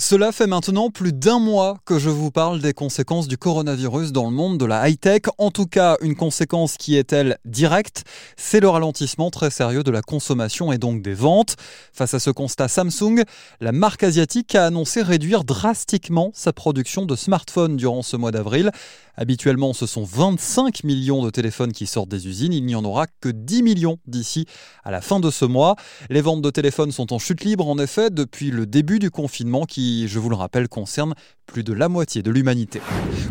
Cela fait maintenant plus d'un mois que je vous parle des conséquences du coronavirus dans le monde de la high-tech. En tout cas, une conséquence qui est-elle directe, c'est le ralentissement très sérieux de la consommation et donc des ventes. Face à ce constat, Samsung, la marque asiatique a annoncé réduire drastiquement sa production de smartphones durant ce mois d'avril. Habituellement, ce sont 25 millions de téléphones qui sortent des usines. Il n'y en aura que 10 millions d'ici à la fin de ce mois. Les ventes de téléphones sont en chute libre, en effet, depuis le début du confinement qui, je vous le rappelle, concerne plus de la moitié de l'humanité.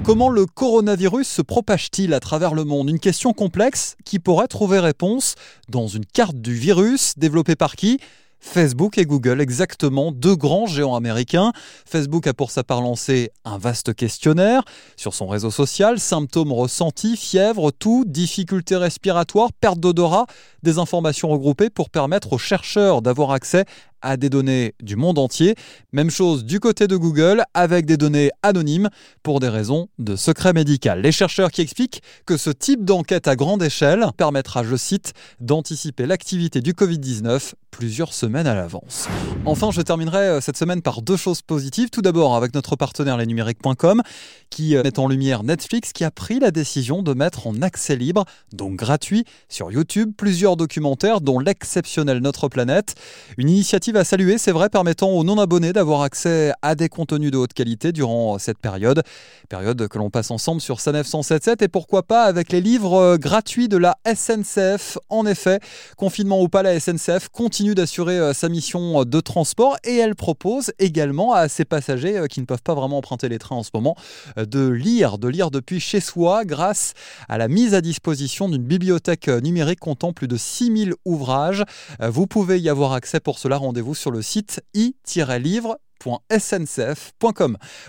Comment le coronavirus se propage-t-il à travers le monde? Une question complexe qui pourrait trouver réponse dans une carte du virus développée par qui? Facebook et Google, exactement. Deux grands géants américains. Facebook a pour sa part lancé un vaste questionnaire sur son réseau social, symptômes ressentis, fièvre, tout, difficultés respiratoires, perte d'odorat, des informations regroupées pour permettre aux chercheurs d'avoir accès à des données du monde entier. Même chose du côté de Google avec des données anonymes pour des raisons de secret médical. Les chercheurs qui expliquent que ce type d'enquête à grande échelle permettra, je cite, d'anticiper l'activité du Covid-19 plusieurs semaines à l'avance. Enfin, je terminerai euh, cette semaine par deux choses positives. Tout d'abord avec notre partenaire lesnumériques.com qui euh, met en lumière Netflix qui a pris la décision de mettre en accès libre, donc gratuit, sur YouTube plusieurs documentaires dont l'exceptionnel Notre planète. Une initiative à saluer, c'est vrai, permettant aux non-abonnés d'avoir accès à des contenus de haute qualité durant cette période. Période que l'on passe ensemble sur Sanef 177 et pourquoi pas avec les livres euh, gratuits de la SNCF. En effet, confinement ou pas, la SNCF continue d'assurer euh, sa mission de transport et elle propose également à ses passagers euh, qui ne peuvent pas vraiment emprunter les trains en ce moment euh, de lire, de lire depuis chez soi grâce à la mise à disposition d'une bibliothèque numérique comptant plus de 6000 ouvrages. Vous pouvez y avoir accès pour cela, rendez-vous sur le site i-livre.sncf.com.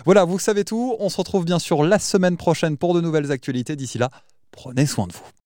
Voilà, vous savez tout. On se retrouve bien sûr la semaine prochaine pour de nouvelles actualités. D'ici là, prenez soin de vous.